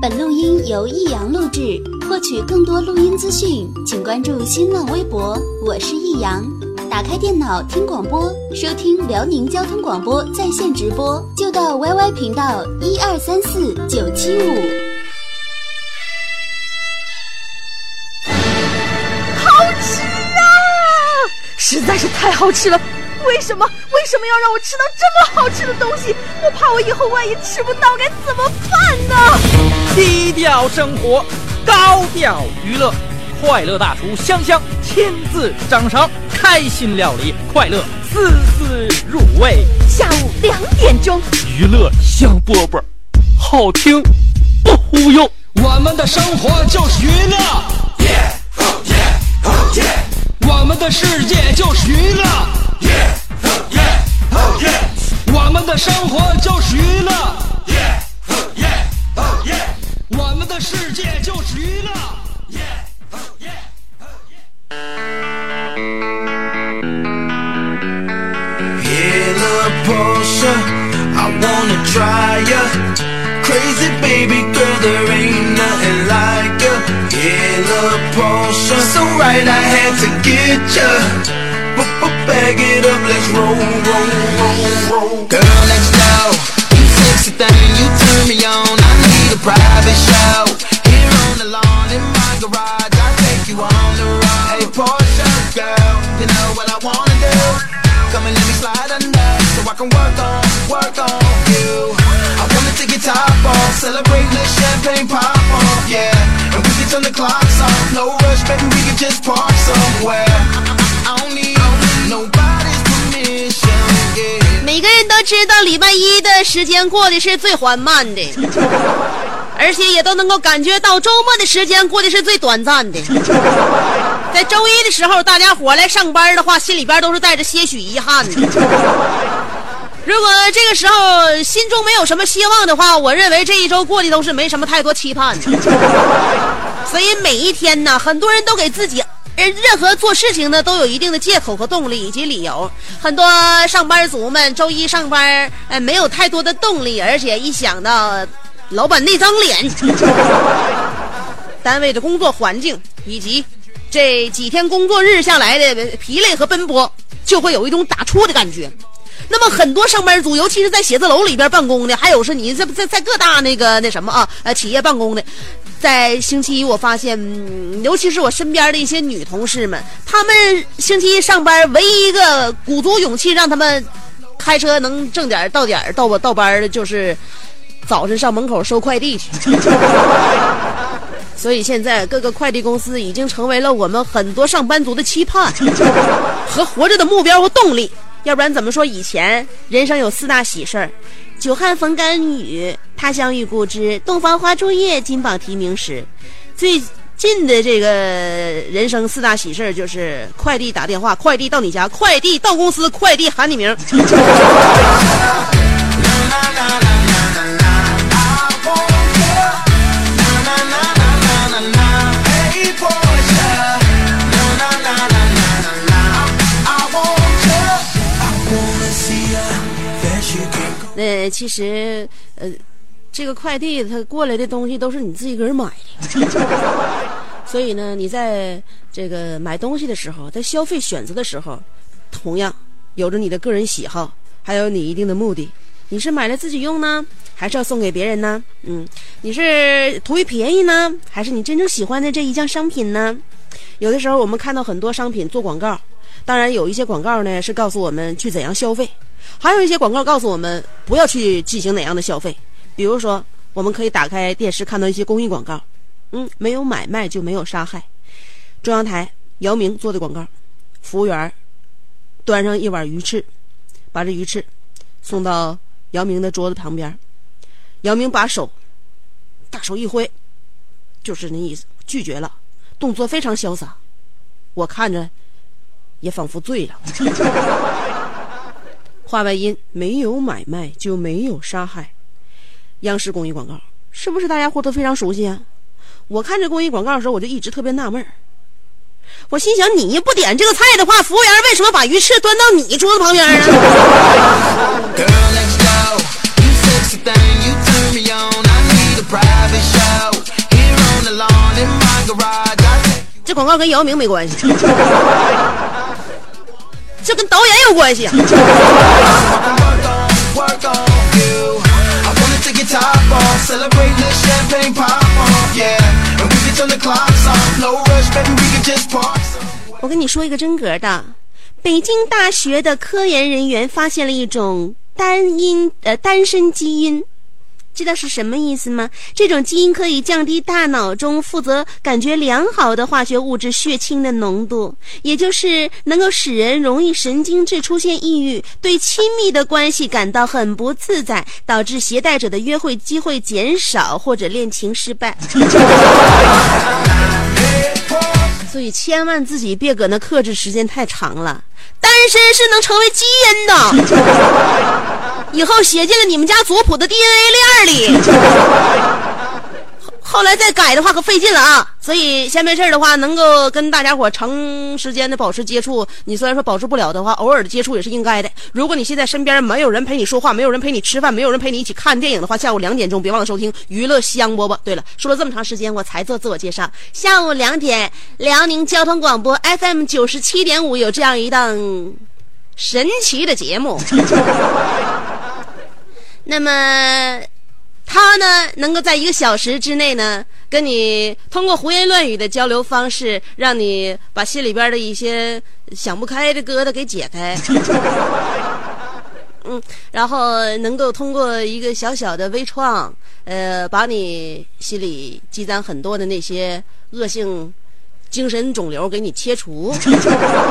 本录音由易阳录制。获取更多录音资讯，请关注新浪微博。我是易阳。打开电脑听广播，收听辽宁交通广播在线直播，就到 YY 频道一二三四九七五。好吃啊！实在是太好吃了。为什么？为什么要让我吃到这么好吃的东西？我怕我以后万一吃不到，该怎么办呢？低调生活，高调娱乐，快乐大厨香香亲自掌勺，开心料理，快乐丝丝入味。下午两点钟，娱乐香饽饽，好听不忽悠。我们的生活就是娱乐，我们的世界就是娱乐。我们的生活就是娱乐，我们的世界就是娱乐。Here, little Portia, I wanna try ya. Crazy baby girl, there ain't nothing like ya. Here, little Portia, so right I had to get ya. Bag it up, let's roll, roll, roll, roll. Girl, let's go. You sexy thing, you turn me on. I private show. Here on the lawn in my garage, I take you on the road. Hey, Portia, girl, you know what I wanna do. Come and let me slide under, so I can work on, work on you. I wanna take your top off, celebrate the champagne pop off, yeah. And we can turn the clocks off, no rush, baby, we can just park somewhere. I don't need 都知道，礼拜一的时间过得是最缓慢的，而且也都能够感觉到周末的时间过得是最短暂的。在周一的时候，大家伙来上班的话，心里边都是带着些许遗憾的。如果这个时候心中没有什么希望的话，我认为这一周过的都是没什么太多期盼的。所以每一天呢，很多人都给自己。任何做事情呢，都有一定的借口和动力以及理由。很多上班族们周一上班，哎，没有太多的动力，而且一想到老板那张脸，单位的工作环境以及这几天工作日下来的疲累和奔波，就会有一种打怵的感觉。那么很多上班族，尤其是在写字楼里边办公的，还有是你在在在各大那个那什么啊，呃，企业办公的。在星期一，我发现，尤其是我身边的一些女同事们，她们星期一上班，唯一一个鼓足勇气让他们开车能正点到点到我到班的，就是早晨上门口收快递去。所以现在各个快递公司已经成为了我们很多上班族的期盼和活着的目标和动力。要不然怎么说以前人生有四大喜事儿？久旱逢甘雨，他乡遇故知，洞房花烛夜，金榜题名时。最近的这个人生四大喜事就是快递打电话，快递到你家，快递到公司，快递喊你名。其实，呃，这个快递它过来的东西都是你自己个人买的，所以呢，你在这个买东西的时候，在消费选择的时候，同样有着你的个人喜好，还有你一定的目的。你是买来自己用呢，还是要送给别人呢？嗯，你是图于便宜呢，还是你真正喜欢的这一项商品呢？有的时候我们看到很多商品做广告，当然有一些广告呢是告诉我们去怎样消费。还有一些广告告诉我们不要去进行哪样的消费，比如说，我们可以打开电视看到一些公益广告，嗯，没有买卖就没有杀害。中央台姚明做的广告，服务员端上一碗鱼翅，把这鱼翅送到姚明的桌子旁边，姚明把手大手一挥，就是那意思，拒绝了，动作非常潇洒，我看着也仿佛醉了。话外音：没有买卖就没有杀害。央视公益广告是不是大家伙都非常熟悉啊？我看这公益广告的时候，我就一直特别纳闷儿。我心想，你不点这个菜的话，服务员为什么把鱼翅端到你桌子旁边呢？这广告跟姚明没关系，这跟导演有关系！我跟你说一个真格的，北京大学的科研人员发现了一种单因呃单身基因。知道是什么意思吗？这种基因可以降低大脑中负责感觉良好的化学物质血清的浓度，也就是能够使人容易神经质、出现抑郁，对亲密的关系感到很不自在，导致携带者的约会机会减少或者恋情失败。所以千万自己别搁那克制时间太长了，单身是能成为基因的，以后写进了你们家族谱的 DNA 链里。后来再改的话可费劲了啊！所以先没事的话，能够跟大家伙长时间的保持接触，你虽然说保持不了的话，偶尔的接触也是应该的。如果你现在身边没有人陪你说话，没有人陪你吃饭，没有人陪你一起看电影的话，下午两点钟别忘了收听娱乐香饽饽。对了，说了这么长时间，我才做自我介绍。下午两点，辽宁交通广播 FM 九十七点五有这样一档神奇的节目。那么，他呢，能够在一个小时之内呢，跟你通过胡言乱语的交流方式，让你把心里边的一些想不开的疙瘩给解开。嗯，然后能够通过一个小小的微创，呃，把你心里积攒很多的那些恶性精神肿瘤给你切除。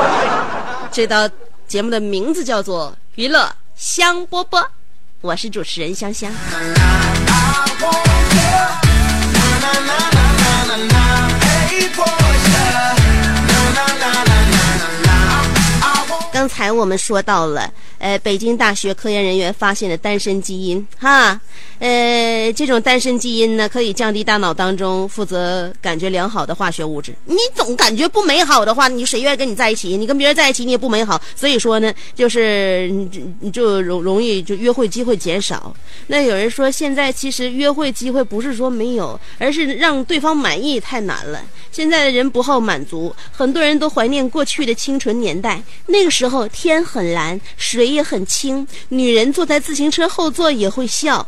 这道节目的名字叫做《娱乐香饽饽》，我是主持人香香。刚才我们说到了呃北京大学科研人员发现的单身基因哈。呃，这种单身基因呢，可以降低大脑当中负责感觉良好的化学物质。你总感觉不美好的话，你谁愿意跟你在一起？你跟别人在一起，你也不美好。所以说呢，就是你就你就容容易就约会机会减少。那有人说，现在其实约会机会不是说没有，而是让对方满意太难了。现在的人不好满足，很多人都怀念过去的清纯年代。那个时候天很蓝，水也很清，女人坐在自行车后座也会笑。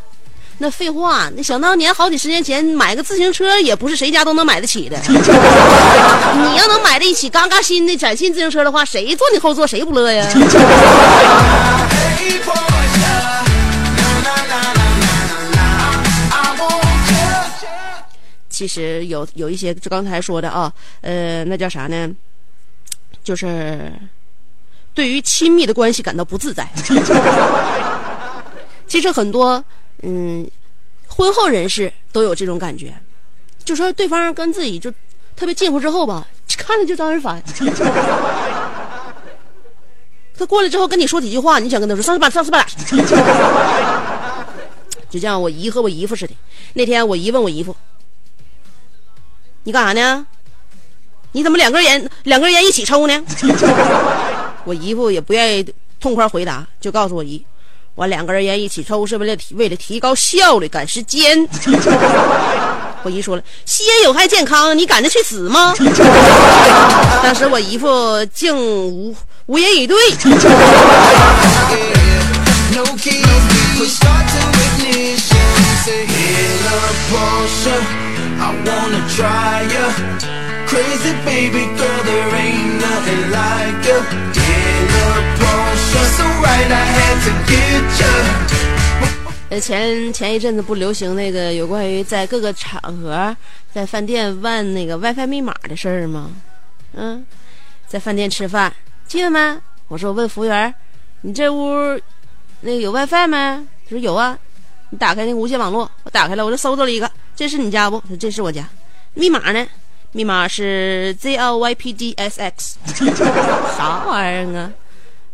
那废话，那想当年好几十年前买个自行车也不是谁家都能买得起的。你要能买得起嘎嘎新的崭新自行车的话，谁坐你后座谁不乐呀？其实有有一些，就刚才说的啊，呃，那叫啥呢？就是对于亲密的关系感到不自在。其实很多嗯，婚后人士都有这种感觉，就说对方跟自己就特别近乎之后吧，看着就招人烦。他过来之后跟你说几句话，你想跟他说上次吧，上次吧。就像我姨和我姨夫似的。那天我姨问我姨夫：“你干啥呢？你怎么两根烟两根烟一起抽呢？” 我姨夫也不愿意痛快回答，就告诉我姨：“我两根烟一起抽是为了提为了提高效率赶时间。”我姨说了：“吸烟有害健康，你赶着去死吗？” 当时我姨夫竟无无言以对。呃，前前一阵子不流行那个有关于在各个场合在饭店问那个 WiFi 密码的事儿吗？嗯，在饭店吃饭，记得吗？我说我问服务员，你这屋那个有 WiFi 吗？他说有啊，你打开那无线网络，我打开了，我就搜到了一个，这是你家不？他说这是我家，密码呢？密码是 ZLYPDSX，啥玩意儿啊？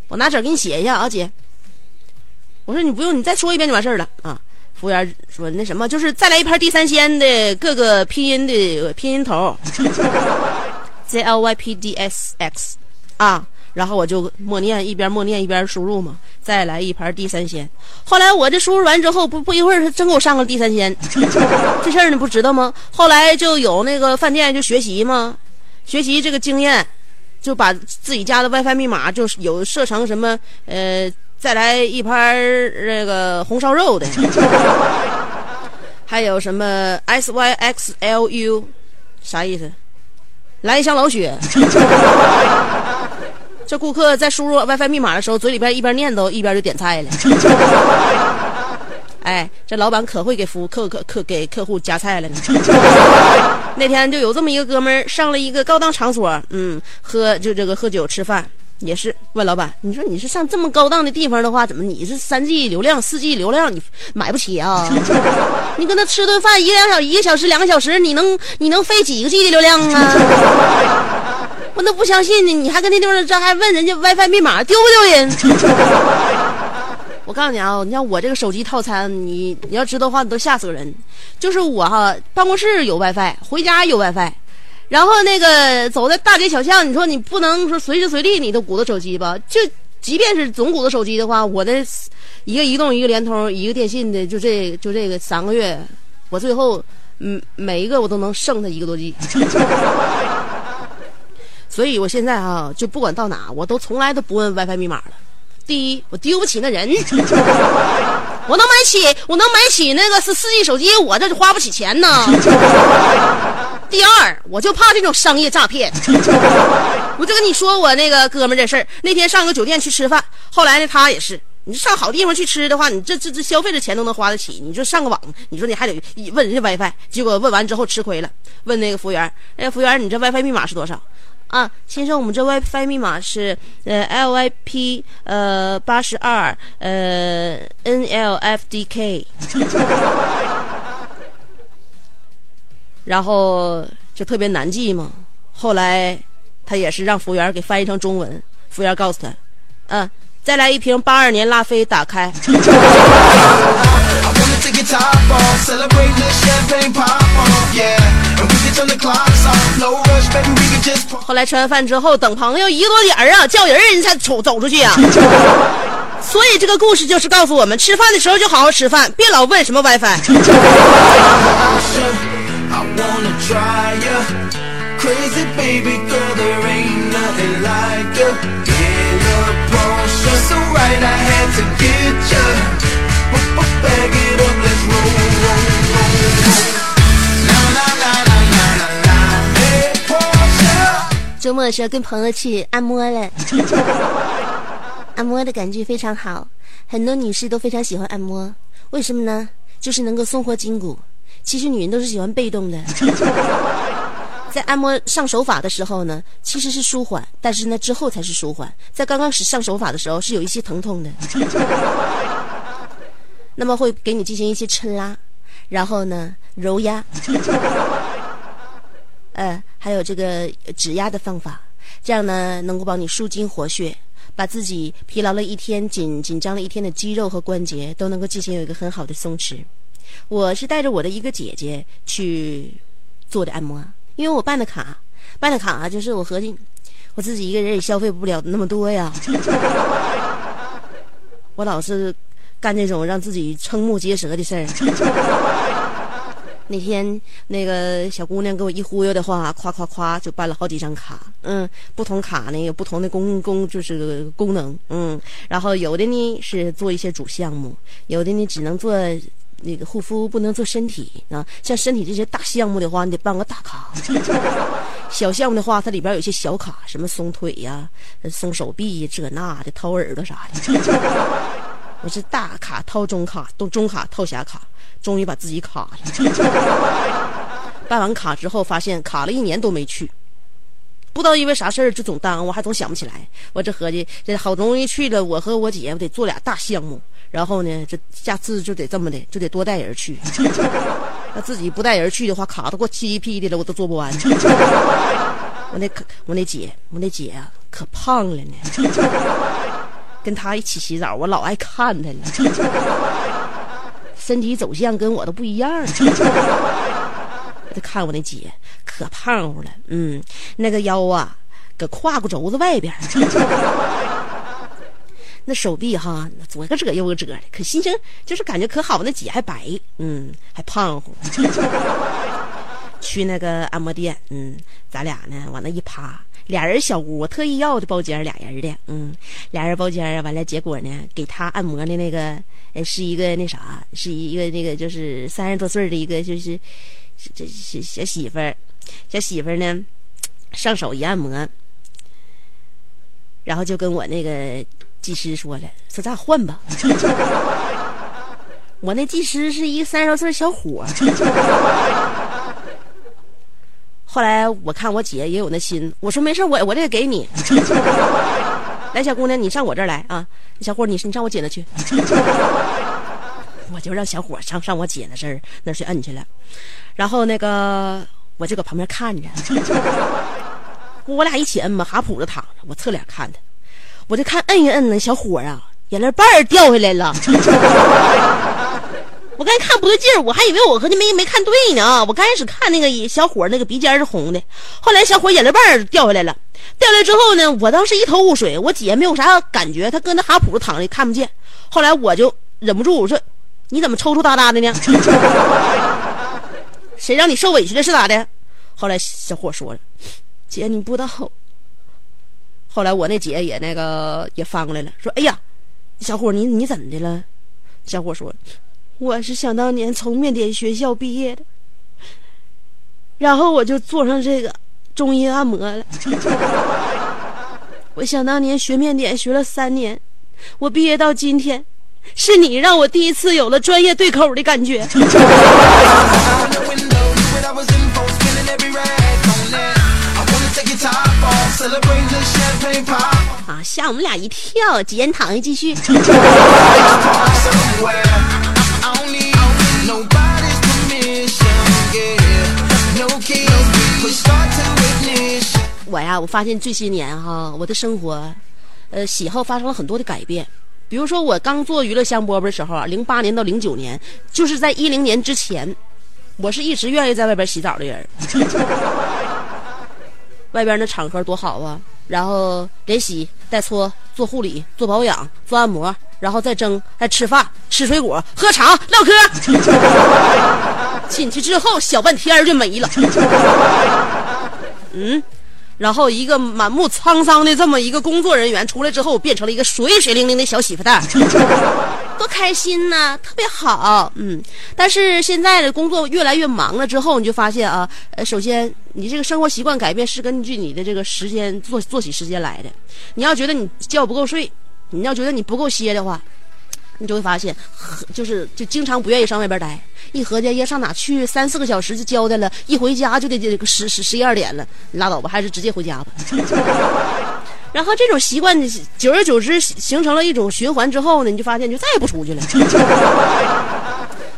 我拿纸给你写一下啊，姐。我说你不用，你再说一遍就完事儿了啊。服务员说那什么，就是再来一盘地三鲜的各个拼音的拼音头，Z L Y P D S X 啊。然后我就默念，一边默念一边输入嘛，再来一盘地三鲜。后来我这输入完之后，不不一会儿，他真给我上个地三鲜，这事儿你不知道吗？后来就有那个饭店就学习嘛，学习这个经验，就把自己家的 WiFi 密码就是有设成什么呃，再来一盘那个红烧肉的，还有什么 SYXLU，啥意思？来一箱老雪。这顾客在输入 WiFi 密码的时候，嘴里边一边念叨一边就点菜了。哎，这老板可会给服务客客客给客户夹菜了呢。那天就有这么一个哥们儿上了一个高档场所，嗯，喝就这个喝酒吃饭，也是问老板，你说你是上这么高档的地方的话，怎么你是三 G 流量、四 G 流量你买不起啊？你跟他吃顿饭一两小一个小时、两个小时，你能你能费几个 G 的流量啊？我都不相信呢，你还跟那地方这还问人家 WiFi 密码，丢不丢人？我告诉你啊，你像我这个手机套餐，你你要知道的话，你都吓死个人。就是我哈，办公室有 WiFi，回家有 WiFi，然后那个走在大街小巷，你说你不能说随时随地你都鼓捣手机吧？就即便是总鼓捣手机的话，我的一个移动、一个联通、一个电信的，就这就这个三个月，我最后嗯每一个我都能剩他一个多 G。所以我现在啊，就不管到哪，我都从来都不问 WiFi 密码了。第一，我丢不起那人，我能买起，我能买起那个是四 G 手机，我这就花不起钱呢。第二，我就怕这种商业诈骗。我就跟你说我那个哥们这事儿，那天上个酒店去吃饭，后来呢，他也是，你上好地方去吃的话，你这这这消费的钱都能花得起，你说上个网，你说你还得问人家 WiFi，结果问完之后吃亏了，问那个服务员，哎，服务员，你这 WiFi 密码是多少？啊，先生，我们这 WiFi 密码是呃 LYP 呃八十二呃 NLFDK，然后就特别难记嘛。后来他也是让服务员给翻译成中文，服务员告诉他，嗯，再来一瓶八二年拉菲，打开。后来吃完饭之后，等朋友一个多点儿啊，叫人人才走走出去呀。所以这个故事就是告诉我们，吃饭的时候就好好吃饭，别老问什么 WiFi。周末的时候跟朋友去按摩了，按摩的感觉非常好，很多女士都非常喜欢按摩。为什么呢？就是能够松活筋骨。其实女人都是喜欢被动的，在按摩上手法的时候呢，其实是舒缓，但是呢之后才是舒缓。在刚刚始上手法的时候是有一些疼痛的，那么会给你进行一些抻拉，然后呢揉压。呃，还有这个指压的方法，这样呢能够帮你舒筋活血，把自己疲劳了一天、紧紧张了一天的肌肉和关节都能够进行有一个很好的松弛。我是带着我的一个姐姐去做的按摩，因为我办的卡，办的卡啊就是我合计我自己一个人也消费不了那么多呀，我老是干这种让自己瞠目结舌的事儿。那天那个小姑娘给我一忽悠的话，夸夸夸就办了好几张卡，嗯，不同卡呢有不同的功功就是功能，嗯，然后有的呢是做一些主项目，有的呢只能做那个护肤，不能做身体啊。像身体这些大项目的话，你得办个大卡；小项目的话，它里边有些小卡，什么松腿呀、松手臂这那的、掏耳朵啥的。我是大卡掏中卡，都中卡掏小卡。终于把自己卡了，办完卡之后发现卡了一年都没去，不知道因为啥事儿就总耽误，还总想不起来。我这合计，这好不容易去了，我和我姐我得做俩大项目，然后呢，这下次就得这么的，就得多带人去。那自己不带人去的话，卡都给我七批的了，我都做不完。我那可我那姐，我那姐啊，可胖了呢。跟他一起洗澡，我老爱看他了。身体走向跟我都不一样，我就看我那姐可胖乎了，嗯，那个腰啊，搁胯骨轴子外边。那手臂哈，左个褶右个褶的，可心情就是感觉可好。那姐还白，嗯，还胖乎。去那个按摩店，嗯，咱俩呢往那一趴，俩人小屋，我特意要的包间，俩人的，嗯，俩人包间。完了，结果呢，给他按摩的那个，哎，是一个那啥，是一个那个就是三十多岁的一个就是这小小媳妇儿，小媳妇儿呢，上手一按摩，然后就跟我那个。技师说了：“说咱俩换吧。”我那技师是一个三十多岁小伙。后来我看我姐也有那心，我说没事，我我这个给你。来，小姑娘，你上我这儿来啊！小伙，你你上我姐那去。我就让小伙上上我姐那事儿那去摁去了，然后那个我就搁旁边看着。我俩一起摁嘛，哈普着躺着，我侧脸看他。我就看摁一摁那小伙啊，眼泪瓣儿掉下来了。我刚才看不对劲儿，我还以为我和你没没看对呢啊。我刚开始看那个小伙那个鼻尖是红的，后来小伙眼泪瓣掉下来了。掉下来之后呢，我当时一头雾水。我姐没有啥感觉，她搁那哈谱躺着看不见。后来我就忍不住我说：“你怎么抽抽搭搭的呢？谁让你受委屈了是咋的？”后来小伙说了：“姐，你不知道。”后来我那姐也那个也翻过来了，说：“哎呀，小伙你你怎么的了？”小伙说：“我是想当年从面点学校毕业的，然后我就做上这个中医按摩了。我想当年学面点学了三年，我毕业到今天，是你让我第一次有了专业对口的感觉。”啊！吓我们俩一跳，姐你躺下继续。我呀，我发现这些年哈，我的生活，呃，喜好发生了很多的改变。比如说，我刚做娱乐香饽饽的时候啊，零八年到零九年，就是在一零年之前，我是一直愿意在外边洗澡的人。外边那场合多好啊！然后连洗带搓，做护理、做保养、做按摩，然后再蒸，还吃饭、吃水果、喝茶、唠嗑。进去之后，小半天就没了。嗯，然后一个满目沧桑的这么一个工作人员出来之后，变成了一个水水灵灵的小媳妇蛋。多开心呐，特别好，嗯。但是现在的工作越来越忙了之后，你就发现啊，呃，首先你这个生活习惯改变是根据你的这个时间作作息时间来的。你要觉得你觉不够睡，你要觉得你不够歇的话，你就会发现，就是就经常不愿意上外边待。一合计，爷上哪去？三四个小时就交代了，一回家就得这个十十十一二点了，拉倒吧，还是直接回家吧。然后这种习惯，久而久之形成了一种循环之后呢，你就发现就再也不出去了。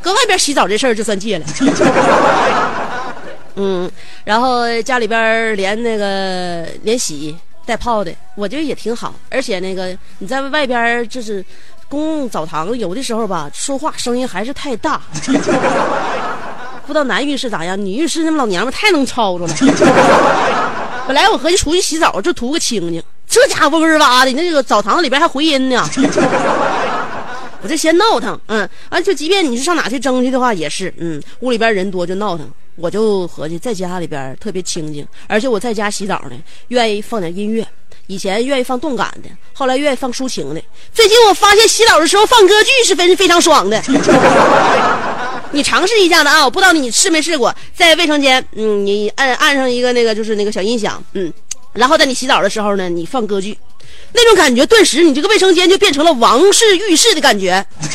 搁外边洗澡这事儿就算戒了。嗯，然后家里边连那个连洗带泡的，我觉得也挺好。而且那个你在外边就是公共澡堂，有的时候吧，说话声音还是太大。不知道男浴室咋样，女浴室那老娘们太能吵着了。本来我合计出去洗澡就图个清静。这家伙嗡嗡哇的，那个澡堂子里边还回音呢，我这嫌闹腾，嗯，啊，就即便你是上哪去蒸去的话，也是，嗯，屋里边人多就闹腾，我就合计在家里边特别清静，而且我在家洗澡呢，愿意放点音乐，以前愿意放动感的，后来愿意放抒情的，最近我发现洗澡的时候放歌剧是非非常爽的，你尝试一下子啊，我不知道你试没试过，在卫生间，嗯，你按按上一个那个就是那个小音响，嗯。然后在你洗澡的时候呢，你放歌剧，那种感觉顿时你这个卫生间就变成了王室浴室的感觉。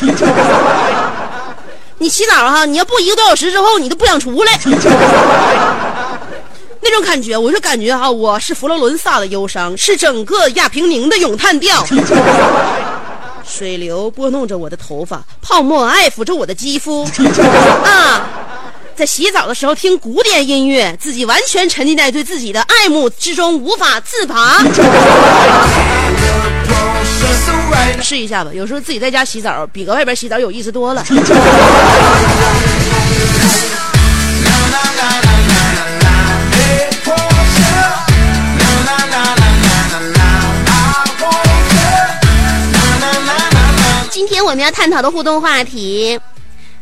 你洗澡哈，你要不一个多小时之后，你都不想出来。那种感觉，我就感觉哈，我是佛罗伦萨的忧伤，是整个亚平宁的咏叹调。水流拨弄着我的头发，泡沫爱抚着我的肌肤，啊。在洗澡的时候听古典音乐，自己完全沉浸在对自己的爱慕之中，无法自拔。试一下吧，有时候自己在家洗澡比搁外边洗澡有意思多了。们要探讨的互动话题。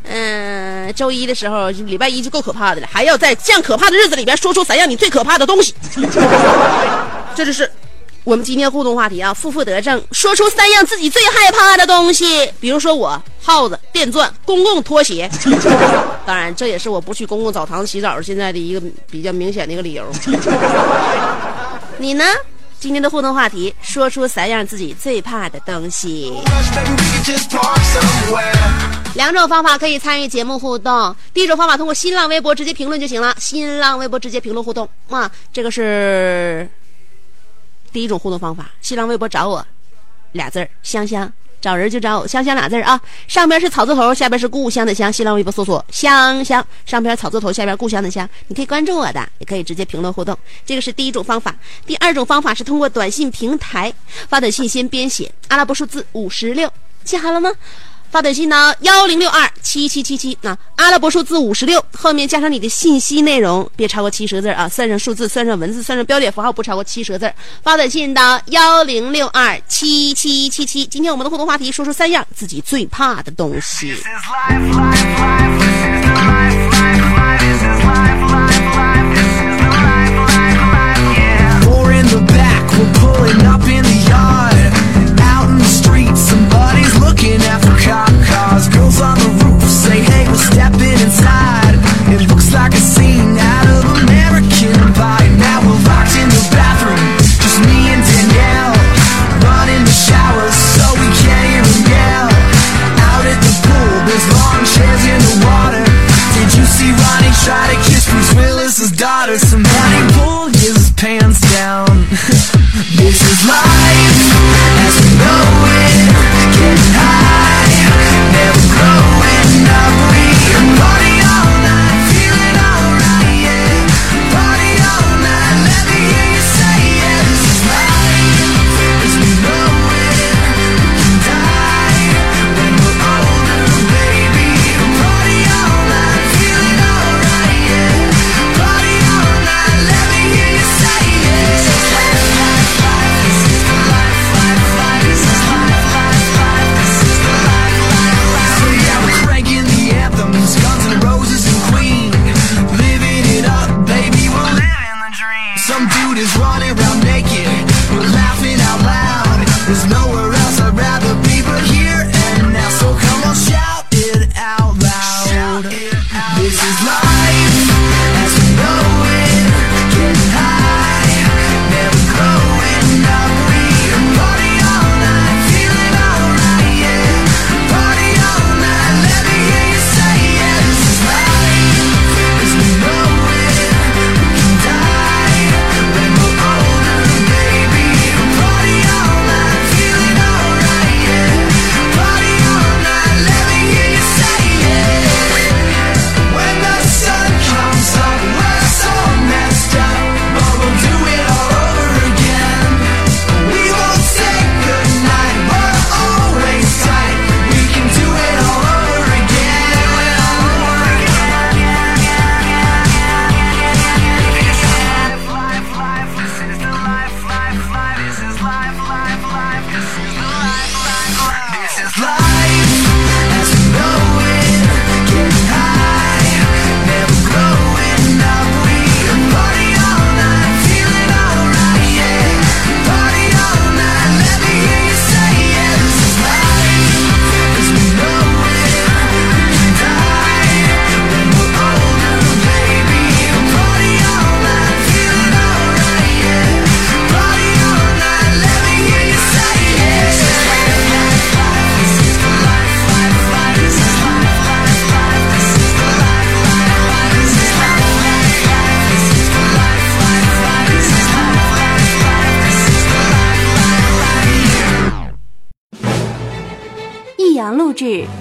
嗯，周一的时候，礼拜一就够可怕的了，还要在这样可怕的日子里边说出三样你最可怕的东西。这就是我们今天互动话题啊，负负得正，说出三样自己最害怕的东西。比如说我耗子、电钻、公共拖鞋。当然，这也是我不去公共澡堂洗澡现在的一个比较明显的一个理由。你呢？今天的互动话题，说出三样自己最怕的东西。两种方法可以参与节目互动。第一种方法，通过新浪微博直接评论就行了。新浪微博直接评论互动啊，这个是第一种互动方法。新浪微博找我，俩字儿香香。找人就找香香俩字儿啊，上边是草字头，下边是故乡的乡。新浪微博搜索香香，上边草字头，下边故乡的乡。你可以关注我的，也可以直接评论互动。这个是第一种方法。第二种方法是通过短信平台发短信，先编写阿拉伯数字五十六，记好了吗？发短信呢，幺零六二七七七七，那阿拉伯数字五十六后面加上你的信息内容，别超过七十个字啊，算上数字，算上文字，算上标点符号，不超过七十个字。发短信到幺零六二七七七七。今天我们的互动话题，说出三样自己最怕的东西。looking at inside. It looks like a scene out of American Pie. Now we're locked in the bathroom, just me and Danielle. Running the showers so we can't them yell. Out at the pool, there's long chairs in the water. Did you see Ronnie try to kiss Bruce Willis's daughter? Somebody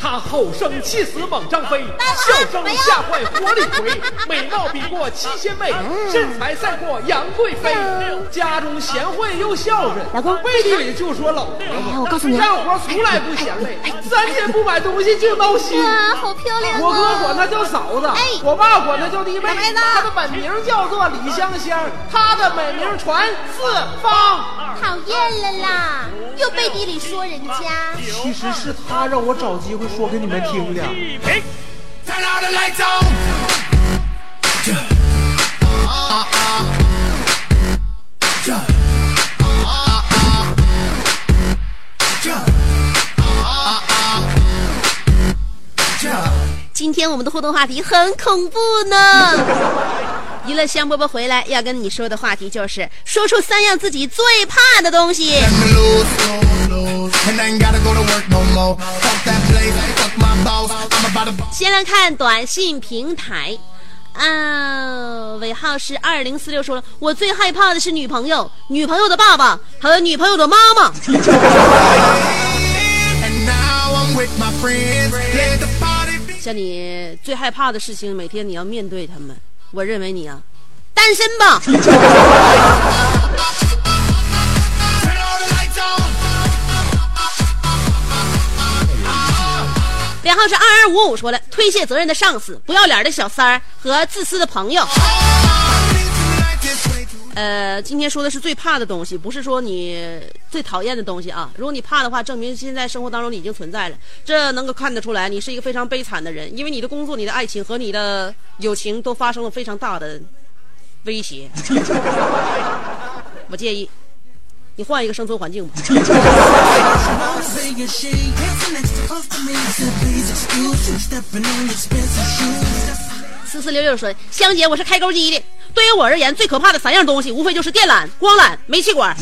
他吼声气死猛张飞，笑声吓坏活李逵，美貌比过七仙妹，身材赛过杨贵妃，家中贤惠又孝顺，老公背地里就说老婆，哎我告诉你啊干活从来不嫌累，三天不买东西就闹心。哇，好漂亮啊！我哥管她叫嫂子，哎我爸管她叫弟妹，她的本名叫做李香香，她的美名传四方。讨厌了啦，又背地里说人家。其实是他让我找机会说给你们听的。今天我们的互动话题很恐怖呢。娱乐香饽饽回来要跟你说的话题就是说出三样自己最怕的东西。先来看短信平台，啊，尾号是二零四六说了，我最害怕的是女朋友、女朋友的爸爸和女朋友的妈妈。像你最害怕的事情，每天你要面对他们。我认为你啊，单身吧。然后是二二五五说了，推卸责任的上司、不要脸的小三儿和自私的朋友。呃，今天说的是最怕的东西，不是说你最讨厌的东西啊。如果你怕的话，证明现在生活当中你已经存在了，这能够看得出来，你是一个非常悲惨的人，因为你的工作、你的爱情和你的友情都发生了非常大的威胁。我建议你换一个生存环境吧。四四六六说：“香姐，我是开钩机的。对于我而言，最可怕的三样东西，无非就是电缆、光缆、煤气管。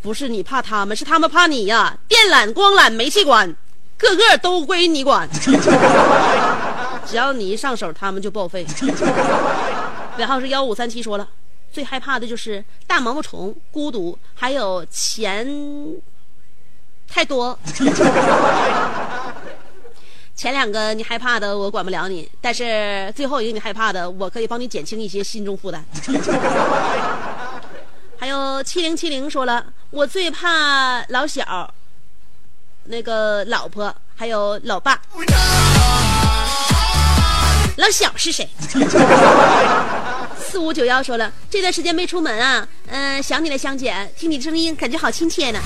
不是你怕他们，是他们怕你呀、电缆、光缆、煤气管，个个都归你管。只要你一上手，他们就报废。尾号是幺五三七说了，最害怕的就是大毛毛虫、孤独，还有钱太多。前两个你害怕的我管不了你，但是最后一个你害怕的，我可以帮你减轻一些心中负担。还有七零七零说了，我最怕老小，那个老婆还有老爸。老小是谁？四五九幺说了，这段时间没出门啊，嗯、想你了，香姐，听你的声音感觉好亲切呢。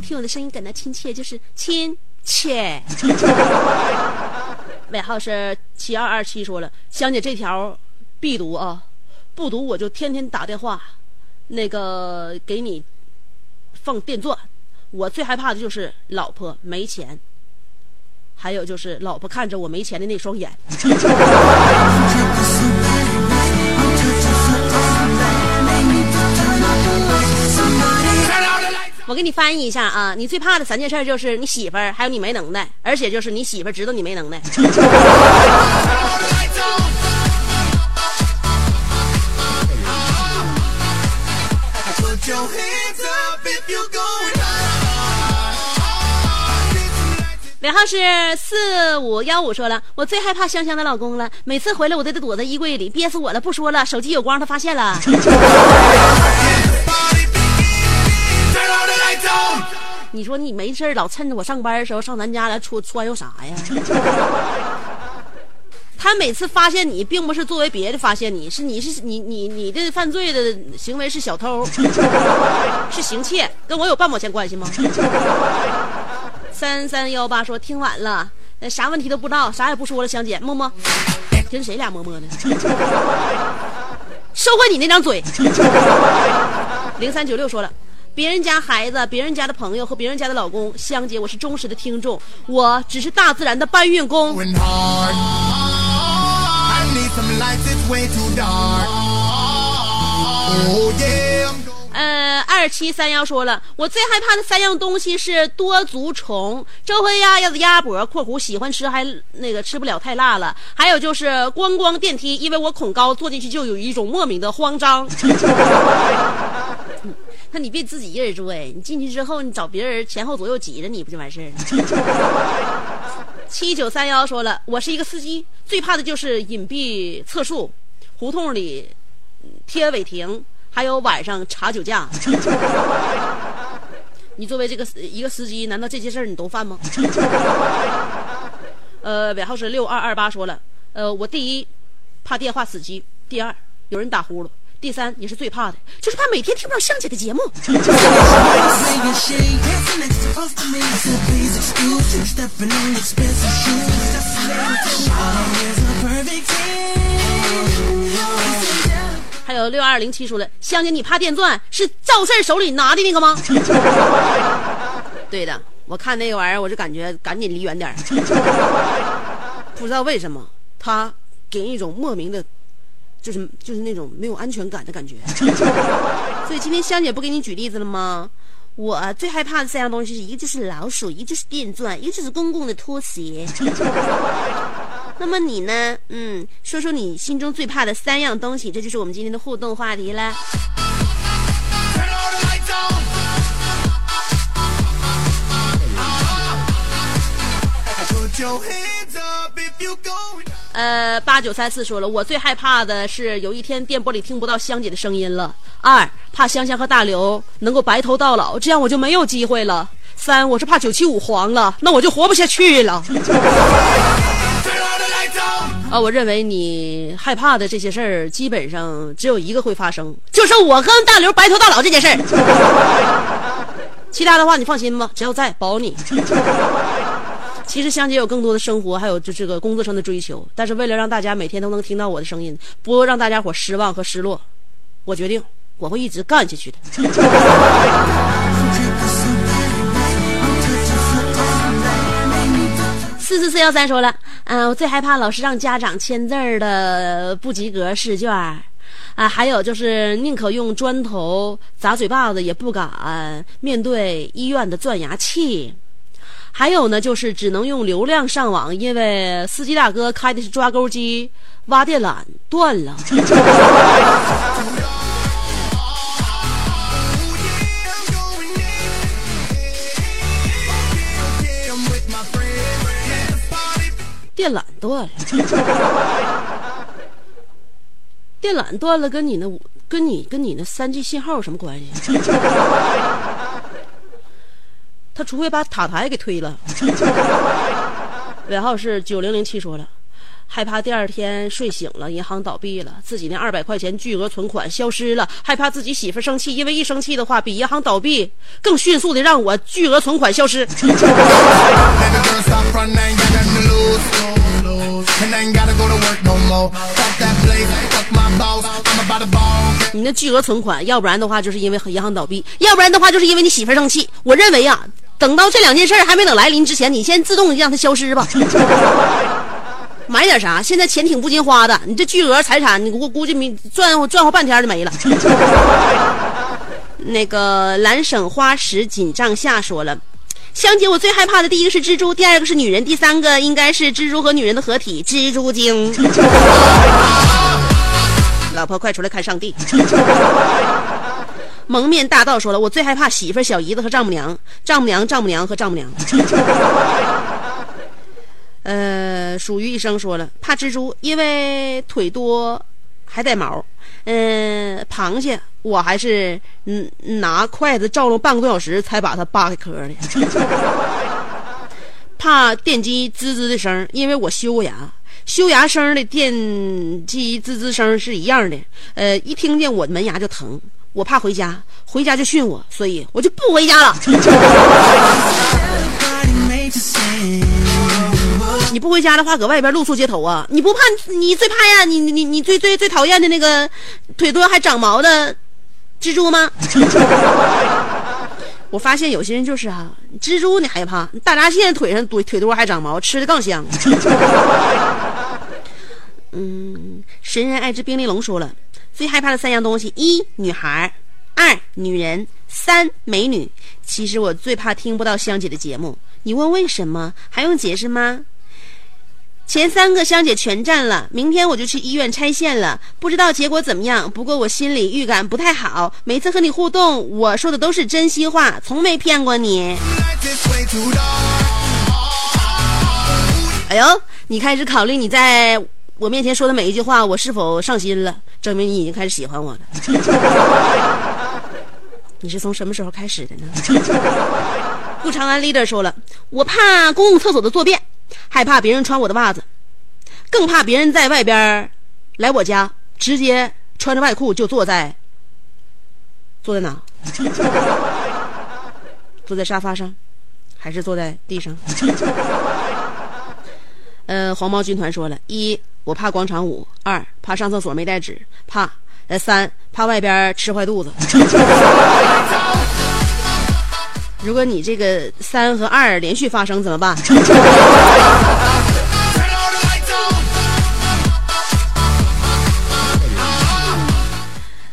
听我的声音感到亲切，就是亲切。尾号是七二二七，说了，香姐这条必读啊，不读我就天天打电话，那个给你放电钻。我最害怕的就是老婆没钱，还有就是老婆看着我没钱的那双眼。我给你翻译一下啊，你最怕的三件事就是你媳妇儿，还有你没能耐，而且就是你媳妇儿知道你没能耐。尾号是四五幺五，说了，我最害怕香香的老公了，每次回来我都得躲在衣柜里，憋死我了。不说了，手机有光，他发现了。你说你没事儿老趁着我上班的时候上咱家来穿穿悠啥呀？他每次发现你，并不是作为别的发现你，是你是你你你的犯罪的行为是小偷，是行窃，跟我有半毛钱关系吗？三三幺八说听晚了，呃啥问题都不知道，啥也不说了，香姐么么，跟谁俩么么呢？收回你那张嘴。零三九六说了，别人家孩子、别人家的朋友和别人家的老公，香姐我是忠实的听众，我只是大自然的搬运工。Oh. 呃，二二七三幺说了，我最害怕的三样东西是多足虫、周黑鸭、鸭子鸭脖（括弧喜欢吃还那个吃不了太辣了），还有就是观光电梯，因为我恐高，坐进去就有一种莫名的慌张。那你别自己一人住哎，你进去之后你找别人前后左右挤着你不就完事儿了？七九三幺说了，我是一个司机，最怕的就是隐蔽测速，胡同里贴违停，还有晚上查酒驾。你作为这个一个司机，难道这些事儿你都犯吗？呃，尾号是六二二八说了，呃，我第一怕电话死机，第二有人打呼噜。第三你是最怕的，就是怕每天听不到香姐的节目。还有六二零七说了，香姐你怕电钻是赵四手里拿的那个吗？对的，我看那个玩意儿我就感觉赶紧离远点不知道为什么，他给人一种莫名的。就是就是那种没有安全感的感觉，所以今天香姐不给你举例子了吗？我最害怕的三样东西是，一个就是老鼠，一个就是电钻，一个就是公共的拖鞋。那么你呢？嗯，说说你心中最怕的三样东西，这就是我们今天的互动话题了。呃，八九三四说了，我最害怕的是有一天电波里听不到香姐的声音了。二，怕香香和大刘能够白头到老，这样我就没有机会了。三，我是怕九七五黄了，那我就活不下去了。啊，我认为你害怕的这些事儿，基本上只有一个会发生，就是我跟大刘白头到老这件事儿。其他的话你放心吧，只要在，保你。其实香姐有更多的生活，还有就这个工作上的追求。但是为了让大家每天都能听到我的声音，不让大家伙失望和失落，我决定我会一直干下去的。四四四幺三说了，嗯，我最害怕老师让家长签字的不及格试卷，啊，还有就是宁可用砖头砸嘴巴子，也不敢面对医院的钻牙器。还有呢，就是只能用流量上网，因为司机大哥开的是抓钩机，挖电缆断了。电缆断了，电缆断了，跟你那跟你跟你那三 G 信号有什么关系？他除非把塔台给推了。尾号是九零零七说了，害怕第二天睡醒了银行倒闭了，自己那二百块钱巨额存款消失了，害怕自己媳妇生气，因为一生气的话比银行倒闭更迅速的让我巨额存款消失。你那巨额存款，要不然的话就是因为银行倒闭，要不然的话就是因为你媳妇生气。我认为啊。等到这两件事还没等来临之前，你先自动让它消失吧。买点啥？现在钱挺不经花的，你这巨额财产，你我估计没赚赚好半天就没了。那个蓝省花石锦帐下说了，香姐，我最害怕的第一个是蜘蛛，第二个是女人，第三个应该是蜘蛛和女人的合体——蜘蛛精。老婆，快出来看上帝！蒙面大盗说了：“我最害怕媳妇、小姨子和丈母娘，丈母娘、丈母娘和丈母娘。”呃，属于医生说了：“怕蜘蛛，因为腿多还带毛。”嗯，螃蟹，我还是嗯拿筷子照了半个多小时才把它扒开壳的。怕电机滋滋的声，因为我修过牙，修牙声的电机滋滋声是一样的。呃，一听见我门牙就疼。我怕回家，回家就训我，所以我就不回家了。你不回家的话，搁外边露宿街头啊？你不怕？你最怕呀？你你你最最最讨厌的那个腿多还长毛的蜘蛛吗？我发现有些人就是啊，蜘蛛你害怕，大闸蟹腿上多腿多还长毛，吃的更香。嗯，神人爱之冰玲珑说了。最害怕的三样东西：一、女孩二女人，三美女。其实我最怕听不到香姐的节目。你问为什么？还用解释吗？前三个香姐全占了，明天我就去医院拆线了，不知道结果怎么样。不过我心里预感不太好。每次和你互动，我说的都是真心话，从没骗过你。哎呦，你开始考虑你在我面前说的每一句话，我是否上心了？证明你已经开始喜欢我了。你是从什么时候开始的呢？顾长安 leader 说了，我怕公共厕所的坐便。害怕别人穿我的袜子，更怕别人在外边来我家，直接穿着外裤就坐在坐在哪？坐在沙发上，还是坐在地上？呃，黄毛军团说了一，我怕广场舞；二，怕上厕所没带纸；怕呃三，怕外边吃坏肚子。如果你这个三和二连续发生怎么办？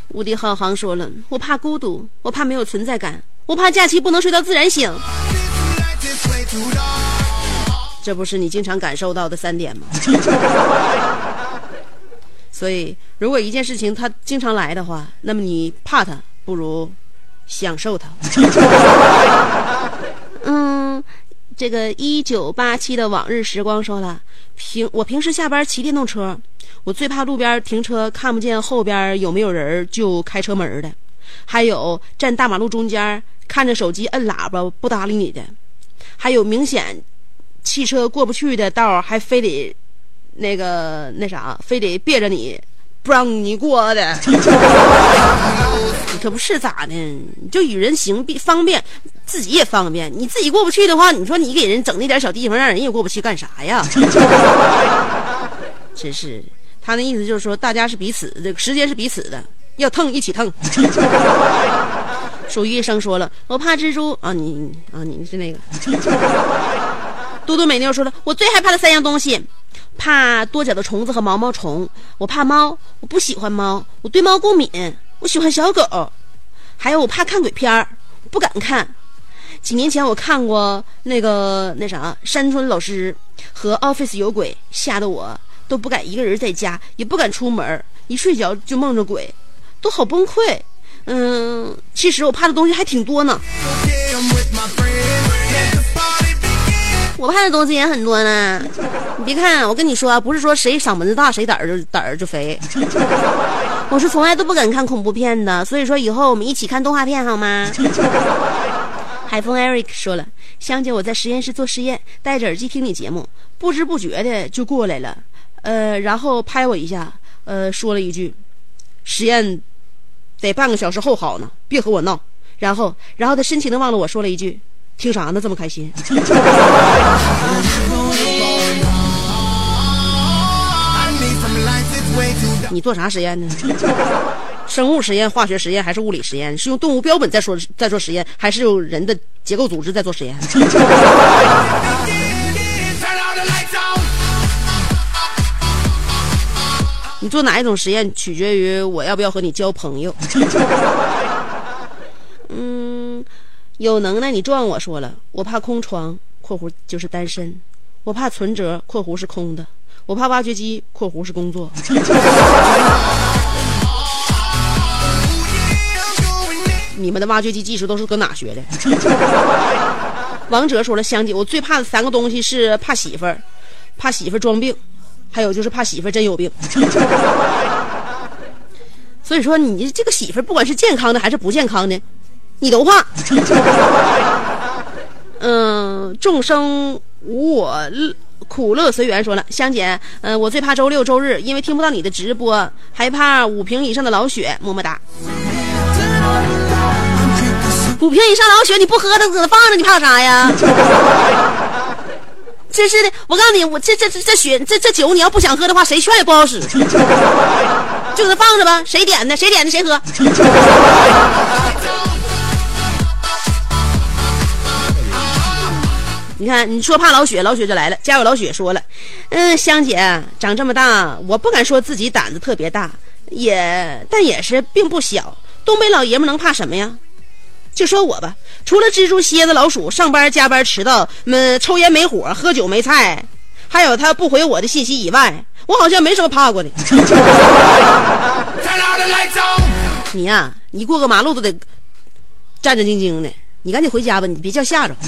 无敌浩航说了，我怕孤独，我怕没有存在感，我怕假期不能睡到自然醒。这不是你经常感受到的三点吗？所以，如果一件事情它经常来的话，那么你怕它，不如。享受它。嗯，这个一九八七的往日时光说了，平我平时下班骑电动车，我最怕路边停车看不见后边有没有人就开车门的，还有站大马路中间看着手机摁喇叭不搭理你的，还有明显汽车过不去的道还非得那个那啥，非得别着你。不让你过的，你可不是咋的？就与人行便方便，自己也方便。你自己过不去的话，你说你给人整那点小地方，让人也过不去，干啥呀？真是，他那意思就是说，大家是彼此，这个时间是彼此的，要蹭一起蹭。属于一生说了，我怕蜘蛛啊！你啊，你是那个。嘟嘟美妞说了，我最害怕的三样东西。怕多脚的虫子和毛毛虫，我怕猫，我不喜欢猫，我对猫过敏，我喜欢小狗，还有我怕看鬼片儿，不敢看。几年前我看过那个那啥山村老师和 Office 有鬼，吓得我都不敢一个人在家，也不敢出门，一睡觉就梦着鬼，都好崩溃。嗯，其实我怕的东西还挺多呢。我怕的东西也很多呢，你别看，我跟你说，不是说谁嗓门子大谁胆儿就胆儿就肥，我是从来都不敢看恐怖片的，所以说以后我们一起看动画片好吗？海风 Eric 说了，香姐我在实验室做实验，戴着耳机听你节目，不知不觉的就过来了，呃，然后拍我一下，呃，说了一句，实验得半个小时后好呢，别和我闹，然后，然后他深情的望着我说了一句。听啥呢？这么开心？你做啥实验呢？生物实验、化学实验还是物理实验？是用动物标本在说在做实验，还是用人的结构组织在做实验？你做哪一种实验，取决于我要不要和你交朋友。嗯。有能耐你撞我说了，我怕空床（括弧就是单身），我怕存折（括弧是空的），我怕挖掘机（括弧是工作 ）。你们的挖掘机技术都是搁哪学的？王哲说了，香姐，我最怕的三个东西是怕媳妇儿，怕媳妇儿装病，还有就是怕媳妇儿真有病。所以说，你这个媳妇儿不管是健康的还是不健康的。你都怕，嗯，众生无我，苦乐随缘。说了，香姐，嗯，我最怕周六周日，因为听不到你的直播，还怕五瓶以上的老雪。么么哒。五瓶以上老雪，你不喝它，搁那放着，你怕啥呀？真是的，我告诉你，我这这这这雪这这酒，你要不想喝的话，谁劝也不好使，就搁那放着吧。谁点的？谁点的？谁喝？你看，你说怕老雪，老雪就来了。家有老雪说了，嗯，香姐长这么大，我不敢说自己胆子特别大，也但也是并不小。东北老爷们能怕什么呀？就说我吧，除了蜘蛛、蝎子、老鼠，上班加班迟到，嗯，抽烟没火，喝酒没菜，还有他不回我的信息以外，我好像没什么怕过的。你呀、你过个马路都得战战兢兢的。你赶紧回家吧，你别叫吓着。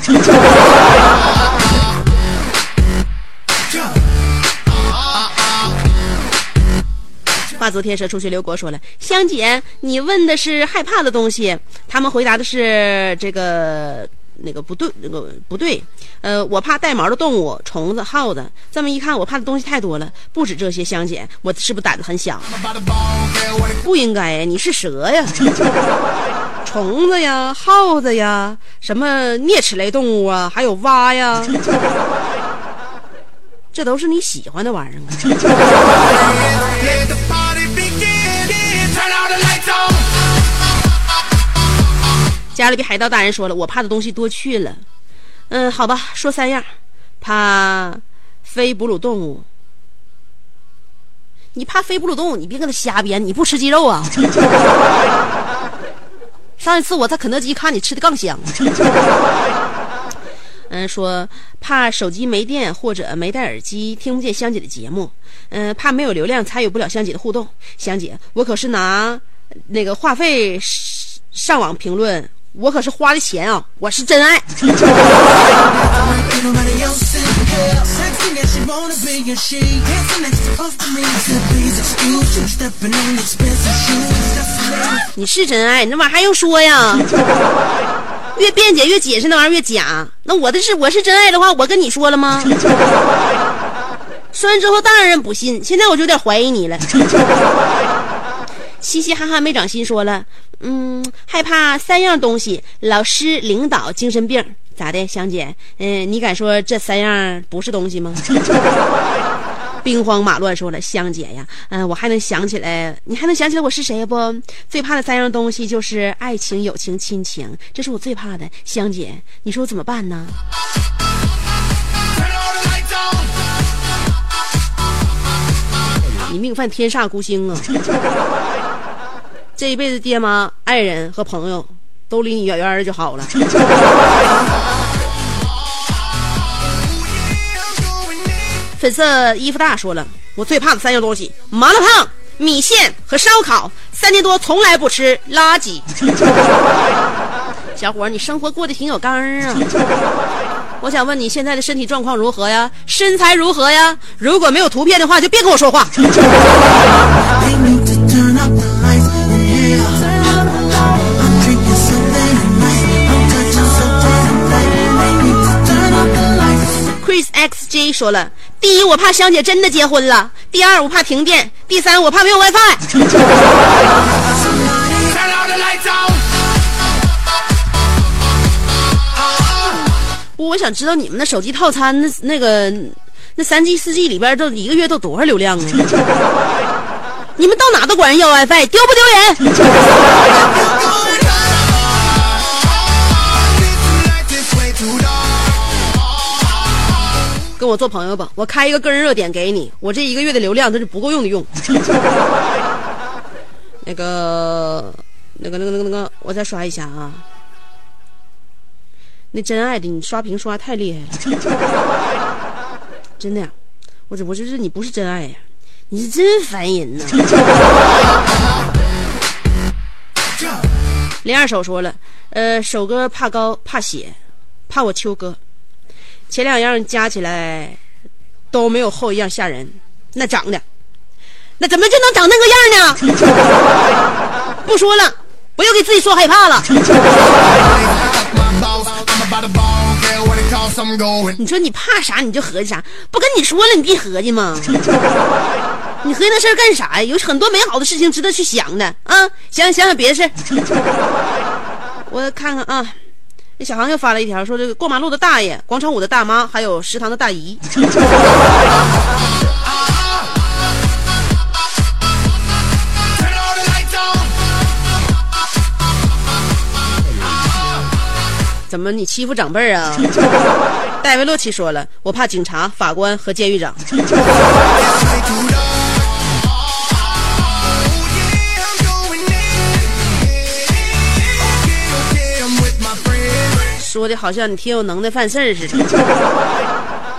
化作天蛇出去刘国说了：“香姐，你问的是害怕的东西，他们回答的是这个那个不对，那个不对。呃，我怕带毛的动物，虫子、耗子。这么一看，我怕的东西太多了，不止这些。香姐，我是不是胆子很小？不应该呀，你是蛇呀，虫子呀，耗子呀，什么啮齿类动物啊，还有蛙呀，这都是你喜欢的玩意儿啊。”加勒比海盗大人说了，我怕的东西多去了。嗯，好吧，说三样，怕非哺乳动物。你怕非哺乳动物，你别跟他瞎编，你不吃鸡肉啊？上一次我在肯德基看你吃的更香。嗯，说怕手机没电或者没戴耳机听不见香姐的节目。嗯，怕没有流量参与不了香姐的互动。香姐，我可是拿那个话费上网评论，我可是花的钱啊，我是真爱。你是真爱，你这玩意儿还用说呀？越辩解越解释，那玩意儿越假。那我的是我是真爱的话，我跟你说了吗？说完之后，当然不信。现在我就有点怀疑你了。嘻嘻哈哈没长心说了，嗯，害怕三样东西：老师、领导、精神病。咋的，香姐？嗯，你敢说这三样不是东西吗？兵荒马乱说了，香姐呀，嗯、我还能想起来，你还能想起来我是谁不？最怕的三样东西就是爱情、友情、亲情，这是我最怕的。香姐，你说我怎么办呢？你命犯天煞孤星啊！这一辈子爹妈、爱人和朋友都离你远远的就好了。粉色衣服大说了，我最怕的三样东西：麻辣烫、米线和烧烤。三年多从来不吃垃圾。小伙儿，你生活过得挺有刚儿啊。我想问你现在的身体状况如何呀？身材如何呀？如果没有图片的话，就别跟我说话。XJ 说了：第一，我怕香姐真的结婚了；第二，我怕停电；第三，我怕没有 WiFi。不，我想知道你们的手机套餐那那个那三 G 四 G 里边都一个月都多少流量啊？你们到哪都管人要 WiFi，丢不丢人？我做朋友吧，我开一个个人热点给你，我这一个月的流量都是不够用的用。那个，那个，那个，那个，那个，我再刷一下啊。那真爱的，你刷屏刷太厉害了，真的呀！我这我就是你不是真爱呀，你是真烦人呐。林二手说了，呃，手哥怕高怕血，怕我秋哥，前两样加起来都没有后一样吓人。那长的，那怎么就能长那个样呢？不说了，我又给自己说害怕了。你说你怕啥你就合计啥，不跟你说了你别合计吗？你合计那事儿干啥呀？有很多美好的事情值得去想的啊！想想想别的事儿。我看看啊，这小航又发了一条，说这个过马路的大爷、广场舞的大妈，还有食堂的大姨。怎么你欺负长辈儿啊？戴维洛奇说了，我怕警察、法官和监狱长。说的好像你挺有能耐犯事儿似的。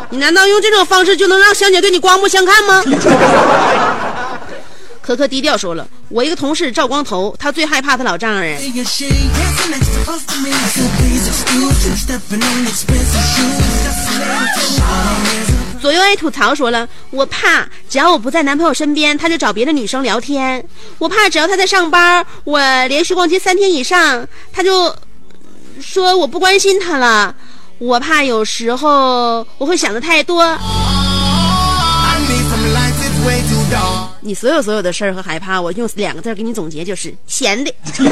你难道用这种方式就能让香姐对你刮目相看吗？可可低调说了，我一个同事赵光头，他最害怕他老丈人。左右爱吐槽说了，我怕只要我不在男朋友身边，他就找别的女生聊天；我怕只要他在上班，我连续逛街三天以上，他就说我不关心他了；我怕有时候我会想的太多。你所有所有的事儿和害怕，我用两个字给你总结，就是闲的。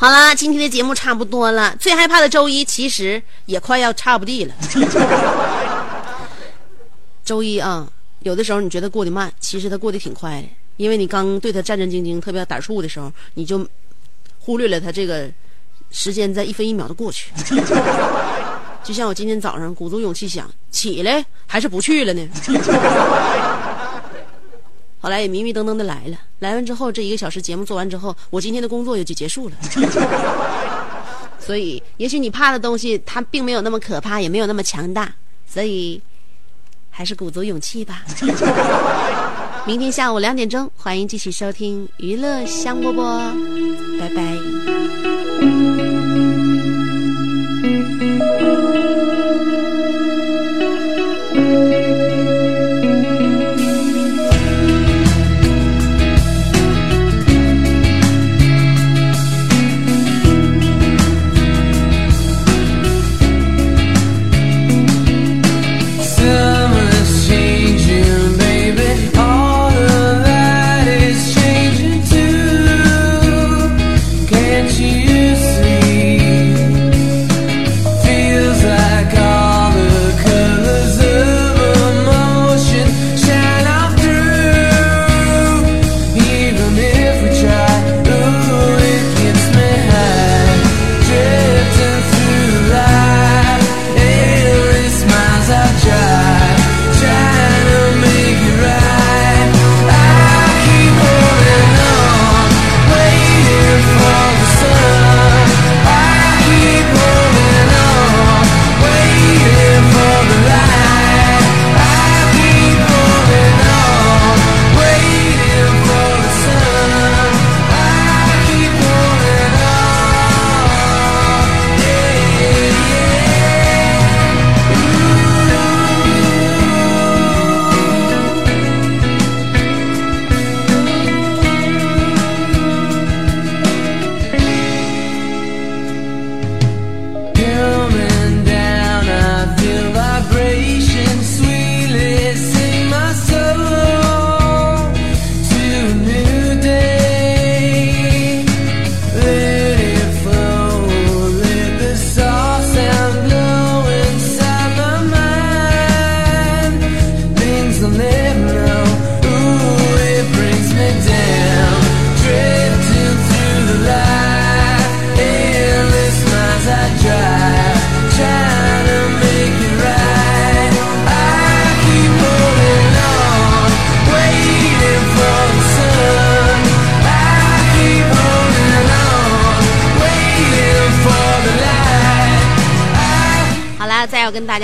好啦，今天的节目差不多了。最害怕的周一，其实也快要差不地了。周一啊，有的时候你觉得过得慢，其实他过得挺快的，因为你刚对他战战兢兢、特别胆怵的时候，你就忽略了他这个时间在一分一秒的过去。就像我今天早上鼓足勇气想起来，还是不去了呢。后来也迷迷瞪瞪的来了，来完之后这一个小时节目做完之后，我今天的工作也就结束了。所以，也许你怕的东西，它并没有那么可怕，也没有那么强大，所以还是鼓足勇气吧。明天下午两点钟，欢迎继续收听娱乐香饽饽，拜拜。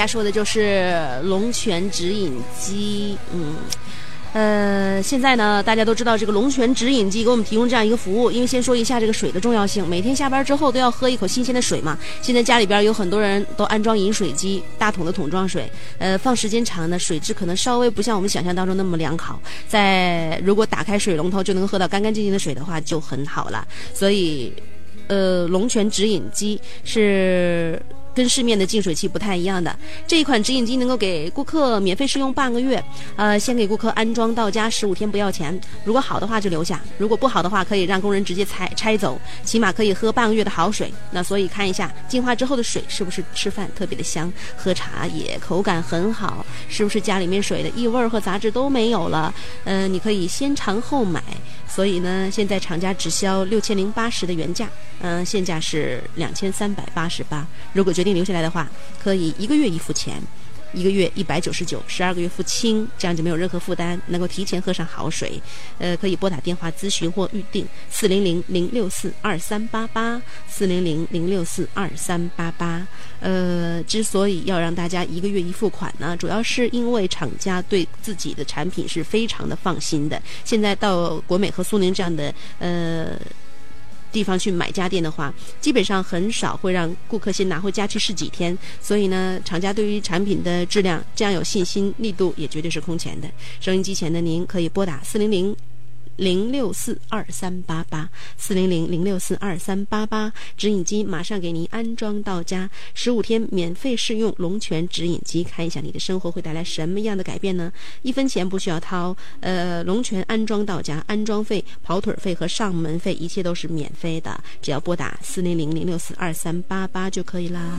说的就是龙泉直饮机，嗯，呃，现在呢，大家都知道这个龙泉直饮机给我们提供这样一个服务。因为先说一下这个水的重要性，每天下班之后都要喝一口新鲜的水嘛。现在家里边有很多人都安装饮水机，大桶的桶装水，呃，放时间长呢，水质可能稍微不像我们想象当中那么良好。在如果打开水龙头就能喝到干干净净的水的话，就很好了。所以，呃，龙泉直饮机是。跟市面的净水器不太一样的这一款直饮机能够给顾客免费试用半个月，呃，先给顾客安装到家十五天不要钱，如果好的话就留下，如果不好的话可以让工人直接拆拆走，起码可以喝半个月的好水。那所以看一下净化之后的水是不是吃饭特别的香，喝茶也口感很好，是不是家里面水的异味和杂质都没有了？嗯，你可以先尝后买。所以呢，现在厂家直销六千零八十的原价，嗯、现价是两千三百八十八。如果决定留下来的话，可以一个月一付钱。一个月一百九十九，十二个月付清，这样就没有任何负担，能够提前喝上好水。呃，可以拨打电话咨询或预定四零零零六四二三八八四零零零六四二三八八。呃，之所以要让大家一个月一付款呢，主要是因为厂家对自己的产品是非常的放心的。现在到国美和苏宁这样的呃。地方去买家电的话，基本上很少会让顾客先拿回家去试几天，所以呢，厂家对于产品的质量这样有信心，力度也绝对是空前的。收音机前的您可以拨打四零零。零六四二三八八四零零零六四二三八八，指引机马上给您安装到家，十五天免费试用龙泉指引机，看一下你的生活会带来什么样的改变呢？一分钱不需要掏，呃，龙泉安装到家，安装费、跑腿费和上门费一切都是免费的，只要拨打四零零零六四二三八八就可以啦。